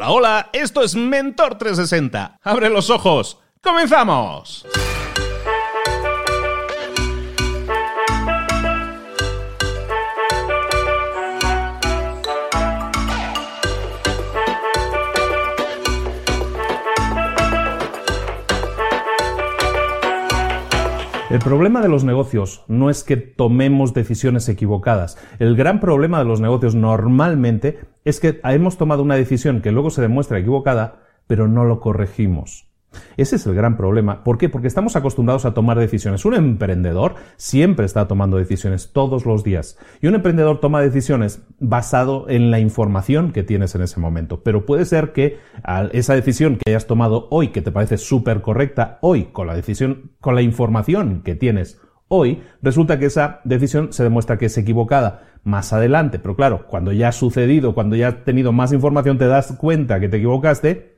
Hola, hola, esto es Mentor 360. Abre los ojos. ¡Comenzamos! El problema de los negocios no es que tomemos decisiones equivocadas. El gran problema de los negocios normalmente es que hemos tomado una decisión que luego se demuestra equivocada, pero no lo corregimos. Ese es el gran problema. ¿Por qué? Porque estamos acostumbrados a tomar decisiones. Un emprendedor siempre está tomando decisiones todos los días. Y un emprendedor toma decisiones basado en la información que tienes en ese momento. Pero puede ser que esa decisión que hayas tomado hoy, que te parece súper correcta, hoy, con la decisión, con la información que tienes hoy, resulta que esa decisión se demuestra que es equivocada más adelante. Pero claro, cuando ya ha sucedido, cuando ya has tenido más información, te das cuenta que te equivocaste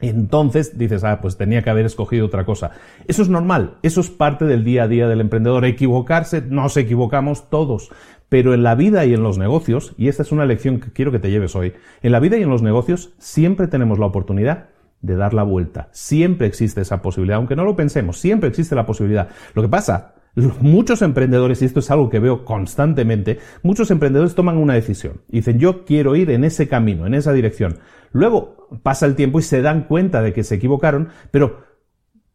entonces dices, ah, pues tenía que haber escogido otra cosa. Eso es normal, eso es parte del día a día del emprendedor. Equivocarse, nos equivocamos todos. Pero en la vida y en los negocios, y esta es una lección que quiero que te lleves hoy, en la vida y en los negocios siempre tenemos la oportunidad de dar la vuelta. Siempre existe esa posibilidad, aunque no lo pensemos, siempre existe la posibilidad. Lo que pasa Muchos emprendedores, y esto es algo que veo constantemente, muchos emprendedores toman una decisión. Dicen, yo quiero ir en ese camino, en esa dirección. Luego pasa el tiempo y se dan cuenta de que se equivocaron, pero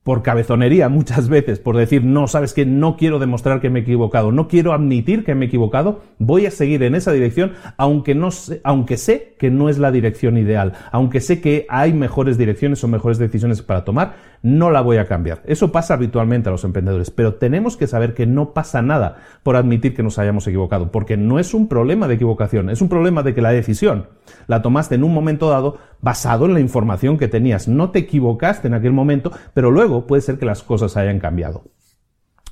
por cabezonería muchas veces, por decir, no, sabes que no quiero demostrar que me he equivocado, no quiero admitir que me he equivocado, voy a seguir en esa dirección, aunque, no sé, aunque sé que no es la dirección ideal, aunque sé que hay mejores direcciones o mejores decisiones para tomar, no la voy a cambiar. Eso pasa habitualmente a los emprendedores, pero tenemos que saber que no pasa nada por admitir que nos hayamos equivocado, porque no es un problema de equivocación, es un problema de que la decisión la tomaste en un momento dado basado en la información que tenías. No te equivocaste en aquel momento, pero luego puede ser que las cosas hayan cambiado.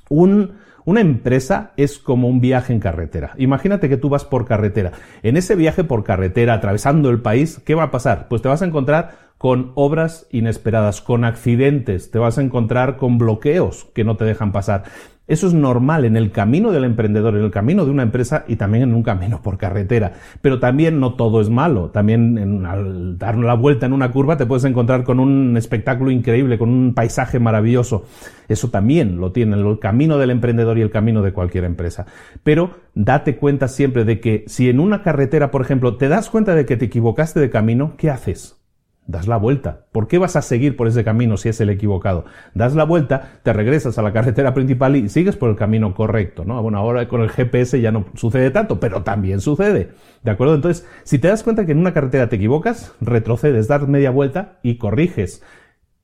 una empresa es como un viaje en carretera. Imagínate que tú vas por carretera. En ese viaje por carretera, atravesando el país, ¿qué va a pasar? Pues te vas a encontrar con obras inesperadas, con accidentes, te vas a encontrar con bloqueos que no te dejan pasar. Eso es normal en el camino del emprendedor, en el camino de una empresa y también en un camino por carretera. Pero también no todo es malo. También al dar la vuelta en una curva te puedes encontrar con un espectáculo increíble, con un paisaje maravilloso. Eso también lo tiene el camino del emprendedor y el camino de cualquier empresa. Pero date cuenta siempre de que si en una carretera, por ejemplo, te das cuenta de que te equivocaste de camino, ¿qué haces? Das la vuelta. ¿Por qué vas a seguir por ese camino si es el equivocado? Das la vuelta, te regresas a la carretera principal y sigues por el camino correcto, ¿no? Bueno, ahora con el GPS ya no sucede tanto, pero también sucede. ¿De acuerdo? Entonces, si te das cuenta que en una carretera te equivocas, retrocedes, das media vuelta y corriges.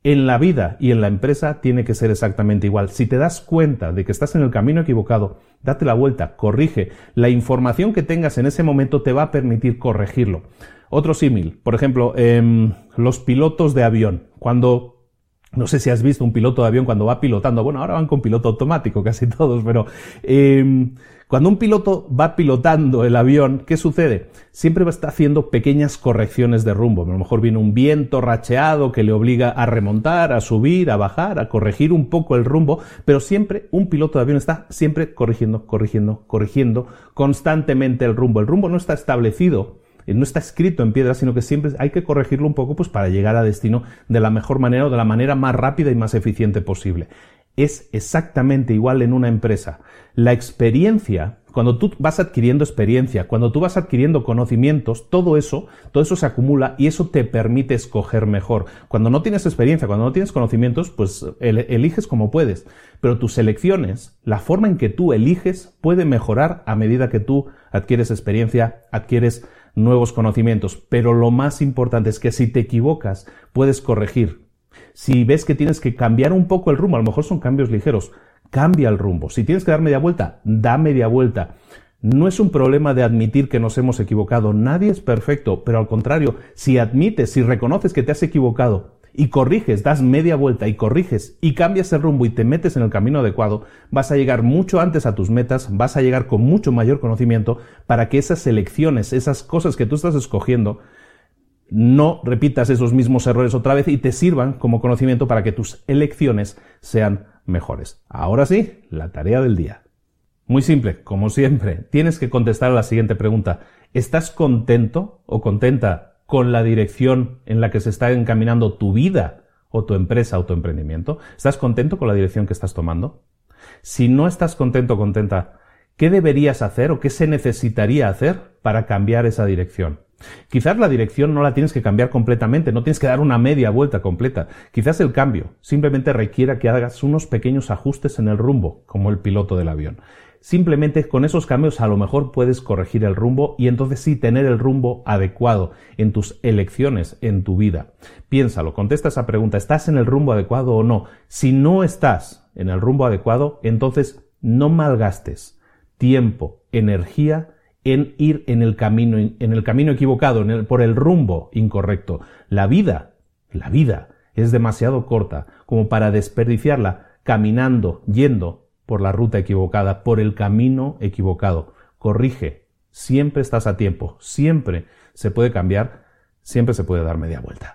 En la vida y en la empresa tiene que ser exactamente igual. Si te das cuenta de que estás en el camino equivocado, date la vuelta, corrige. La información que tengas en ese momento te va a permitir corregirlo. Otro símil, por ejemplo, em, los pilotos de avión. Cuando no sé si has visto un piloto de avión cuando va pilotando. Bueno, ahora van con piloto automático casi todos, pero em, cuando un piloto va pilotando el avión, ¿qué sucede? Siempre va a estar haciendo pequeñas correcciones de rumbo. A lo mejor viene un viento racheado que le obliga a remontar, a subir, a bajar, a corregir un poco el rumbo, pero siempre un piloto de avión está siempre corrigiendo, corrigiendo, corrigiendo constantemente el rumbo. El rumbo no está establecido eh, no está escrito en piedra, sino que siempre hay que corregirlo un poco pues, para llegar a destino de la mejor manera o de la manera más rápida y más eficiente posible. Es exactamente igual en una empresa. La experiencia, cuando tú vas adquiriendo experiencia, cuando tú vas adquiriendo conocimientos, todo eso, todo eso se acumula y eso te permite escoger mejor. Cuando no tienes experiencia, cuando no tienes conocimientos, pues eliges como puedes. Pero tus elecciones, la forma en que tú eliges, puede mejorar a medida que tú adquieres experiencia, adquieres nuevos conocimientos, pero lo más importante es que si te equivocas, puedes corregir. Si ves que tienes que cambiar un poco el rumbo, a lo mejor son cambios ligeros, cambia el rumbo. Si tienes que dar media vuelta, da media vuelta. No es un problema de admitir que nos hemos equivocado, nadie es perfecto, pero al contrario, si admites, si reconoces que te has equivocado y corriges, das media vuelta y corriges y cambias el rumbo y te metes en el camino adecuado, vas a llegar mucho antes a tus metas, vas a llegar con mucho mayor conocimiento para que esas elecciones, esas cosas que tú estás escogiendo, no repitas esos mismos errores otra vez y te sirvan como conocimiento para que tus elecciones sean mejores. Ahora sí, la tarea del día. Muy simple, como siempre, tienes que contestar a la siguiente pregunta. ¿Estás contento o contenta con la dirección en la que se está encaminando tu vida o tu empresa o tu emprendimiento? ¿Estás contento con la dirección que estás tomando? Si no estás contento o contenta, ¿qué deberías hacer o qué se necesitaría hacer para cambiar esa dirección? Quizás la dirección no la tienes que cambiar completamente, no tienes que dar una media vuelta completa. Quizás el cambio simplemente requiera que hagas unos pequeños ajustes en el rumbo, como el piloto del avión. Simplemente con esos cambios a lo mejor puedes corregir el rumbo y entonces sí tener el rumbo adecuado en tus elecciones, en tu vida. Piénsalo, contesta esa pregunta, ¿estás en el rumbo adecuado o no? Si no estás en el rumbo adecuado, entonces no malgastes tiempo, energía en ir en el camino, en el camino equivocado, por el rumbo incorrecto. La vida, la vida es demasiado corta como para desperdiciarla caminando, yendo por la ruta equivocada, por el camino equivocado. Corrige, siempre estás a tiempo, siempre se puede cambiar, siempre se puede dar media vuelta.